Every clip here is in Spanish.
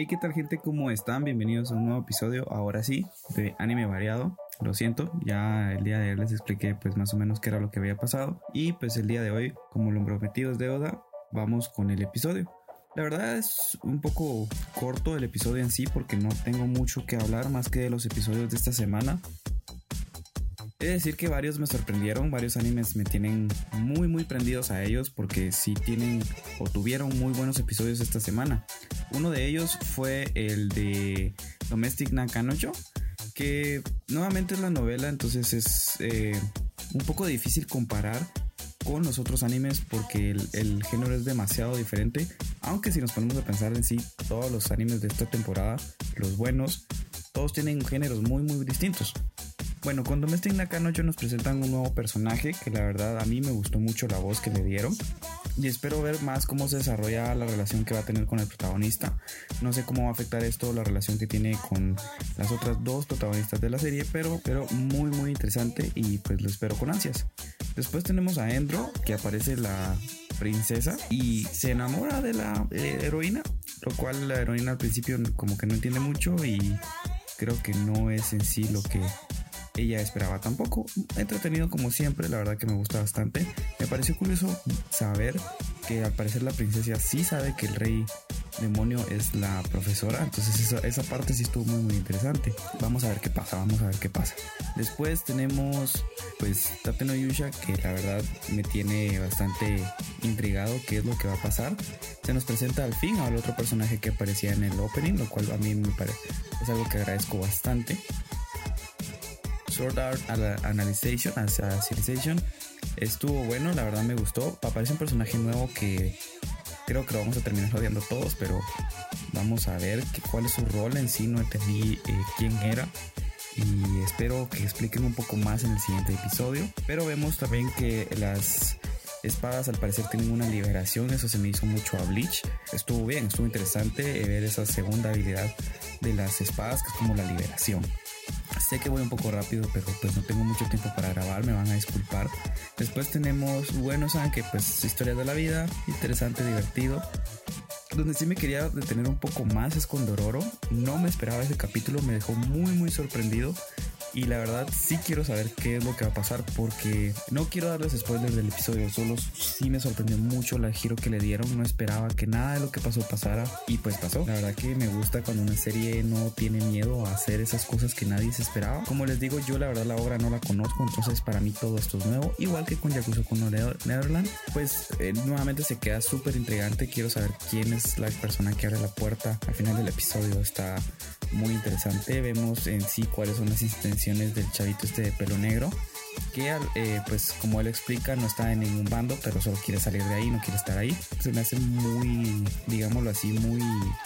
Hey, ¿qué tal gente? ¿Cómo están? Bienvenidos a un nuevo episodio, ahora sí, de Anime Variado. Lo siento, ya el día de ayer les expliqué pues más o menos qué era lo que había pasado. Y pues el día de hoy, como lo prometido es deuda, vamos con el episodio. La verdad es un poco corto el episodio en sí porque no tengo mucho que hablar más que de los episodios de esta semana. He de decir que varios me sorprendieron, varios animes me tienen muy muy prendidos a ellos porque sí tienen o tuvieron muy buenos episodios esta semana. Uno de ellos fue el de Domestic Nakanojo, que nuevamente es la novela, entonces es eh, un poco difícil comparar con los otros animes porque el, el, género es demasiado diferente. Aunque si nos ponemos a pensar en sí, todos los animes de esta temporada, los buenos, todos tienen géneros muy muy distintos. Bueno, con Domestic Nakanojo nos presentan un nuevo personaje que la verdad a mí me gustó mucho la voz que le dieron y espero ver más cómo se desarrolla la relación que va a tener con el protagonista. No sé cómo va a afectar esto la relación que tiene con las otras dos protagonistas de la serie, pero, pero muy muy interesante y pues lo espero con ansias. Después tenemos a Endro que aparece la princesa y se enamora de la eh, heroína, lo cual la heroína al principio como que no entiende mucho y creo que no es en sí lo que ella esperaba tampoco. Entretenido como siempre, la verdad que me gusta bastante. Me pareció curioso saber que al parecer la princesa sí sabe que el rey demonio es la profesora. Entonces esa, esa, parte sí estuvo muy muy interesante. Vamos a ver qué pasa, vamos a ver qué pasa. Después tenemos pues Tate no Yusha que la verdad me tiene bastante intrigado qué es lo que va a pasar. Se nos presenta al fin al otro personaje que aparecía en el opening, lo cual a mí me parece es algo que agradezco bastante. Sword Art Analyzation, Assassination estuvo bueno, la verdad me gustó. Aparece un personaje nuevo que creo que lo vamos a terminar odiando todos, pero vamos a ver que, cuál es su rol en sí. No entendí eh, quién era y espero que expliquen un poco más en el siguiente episodio. Pero vemos también que las espadas al parecer tienen una liberación, eso se me hizo mucho a Bleach. Estuvo bien, estuvo interesante ver esa segunda habilidad de las espadas, que es como la liberación. Sé que voy un poco rápido, pero pues no tengo mucho tiempo para grabar, me van a disculpar. Después tenemos Bueno que pues historia de la vida, interesante, divertido. Donde sí me quería detener un poco más es con Dororo. No me esperaba ese capítulo, me dejó muy muy sorprendido y la verdad sí quiero saber qué es lo que va a pasar porque no quiero darles spoilers del episodio, solo. Sí me sorprendió mucho la giro que le dieron, no esperaba que nada de lo que pasó pasara y pues pasó. La verdad que me gusta cuando una serie no tiene miedo a hacer esas cosas que nadie se esperaba. Como les digo, yo la verdad la obra no la conozco, entonces para mí todo esto es nuevo, igual que con Yakuza con Netherland, pues eh, nuevamente se queda súper intrigante, quiero saber quién es la persona que abre la puerta al final del episodio, está muy interesante, vemos en sí cuáles son las intenciones del chavito este de pelo negro que eh, pues como él explica no está en ningún bando pero solo quiere salir de ahí no quiere estar ahí. Se me hace muy digámoslo así muy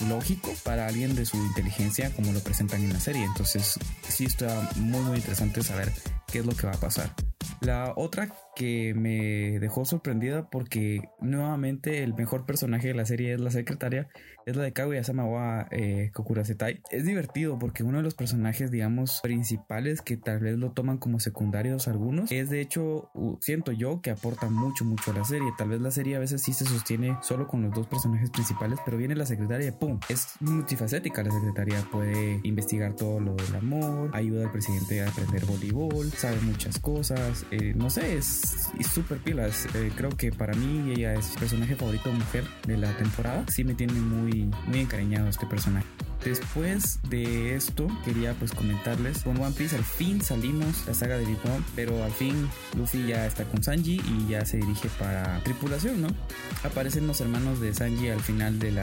lógico para alguien de su inteligencia como lo presentan en la serie. Entonces sí está muy muy interesante saber qué es lo que va a pasar. La otra que me dejó sorprendida porque nuevamente el mejor personaje de la serie es la secretaria, es la de Kaguya Samawa eh, Kokurasetai. Es divertido porque uno de los personajes, digamos, principales que tal vez lo toman como secundarios algunos, es de hecho, siento yo que aporta mucho, mucho a la serie. Tal vez la serie a veces sí se sostiene solo con los dos personajes principales, pero viene la secretaria y ¡pum! Es multifacética la secretaria, puede investigar todo lo del amor, ayuda al presidente a aprender voleibol, sabe muchas cosas, eh, no sé, es y súper pilas. Eh, creo que para mí ella es personaje favorito mujer de la temporada. Sí me tiene muy, muy encariñado este personaje. Después de esto, quería pues comentarles, con One Piece al fin salimos la saga de Big Mom, pero al fin Luffy ya está con Sanji y ya se dirige para tripulación, ¿no? Aparecen los hermanos de Sanji al final del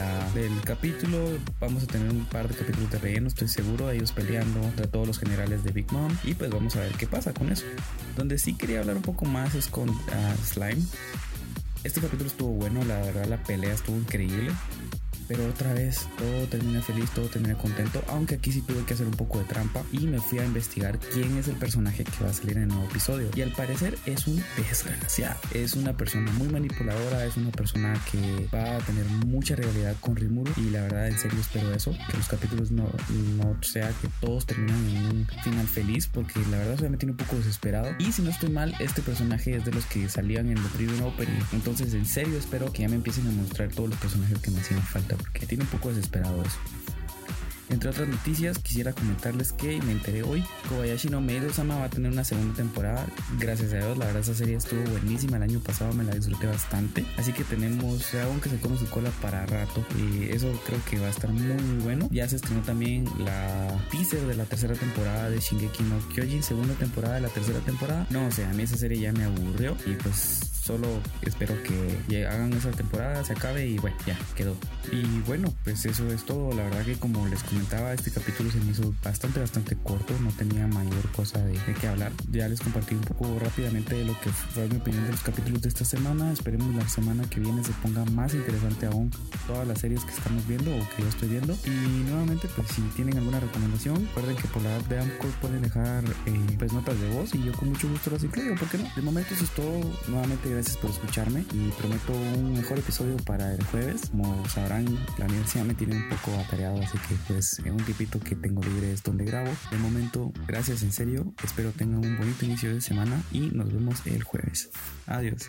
capítulo, vamos a tener un par de capítulos de relleno, estoy seguro, ellos peleando contra todos los generales de Big Mom y pues vamos a ver qué pasa con eso. Donde sí quería hablar un poco más es con uh, Slime. Este capítulo estuvo bueno, la verdad la pelea estuvo increíble pero otra vez todo termina feliz, todo termina contento, aunque aquí sí tuve que hacer un poco de trampa y me fui a investigar quién es el personaje que va a salir en el nuevo episodio. Y al parecer es un desgraciado, es una persona muy manipuladora, es una persona que va a tener mucha rivalidad con Rimuru y la verdad en serio espero eso, que los capítulos no, no sea que todos terminan en un final feliz porque la verdad se me tiene un poco desesperado. Y si no estoy mal este personaje es de los que salían en The Preview Opening. Entonces en serio espero que ya me empiecen a mostrar todos los personajes que me hacían falta porque tiene un poco desesperado eso. Entre otras noticias, quisiera comentarles que me enteré hoy, Kobayashi no Meiro-sama va a tener una segunda temporada. Gracias a Dios, la verdad esa serie estuvo buenísima, el año pasado me la disfruté bastante. Así que tenemos algo que se come su cola para rato y eso creo que va a estar muy muy bueno. Ya se estrenó también la teaser de la tercera temporada de Shingeki no Kyojin, segunda temporada de la tercera temporada. No, o sea, a mí esa serie ya me aburrió y pues solo espero que hagan esa temporada, se acabe y bueno, ya quedó. Y bueno, pues eso es todo. La verdad que como les comentaba, este capítulo se me hizo bastante, bastante corto. No tenía mayor cosa de, de qué hablar. Ya les compartí un poco rápidamente de lo que fue mi opinión de los capítulos de esta semana. Esperemos la semana que viene se ponga más interesante aún todas las series que estamos viendo o que yo estoy viendo. Y nuevamente, pues si tienen alguna recomendación, recuerden que por la app de Amcor pueden dejar eh, pues notas de voz y yo con mucho gusto las incluyo. ¿Por qué no? De momento eso es todo. Nuevamente gracias por escucharme y prometo un mejor episodio para el jueves. Como sabrán, la universidad me tiene un poco atareado, así que pues en un tipito que tengo libre es donde grabo. De momento, gracias en serio. Espero tengan un bonito inicio de semana y nos vemos el jueves. Adiós.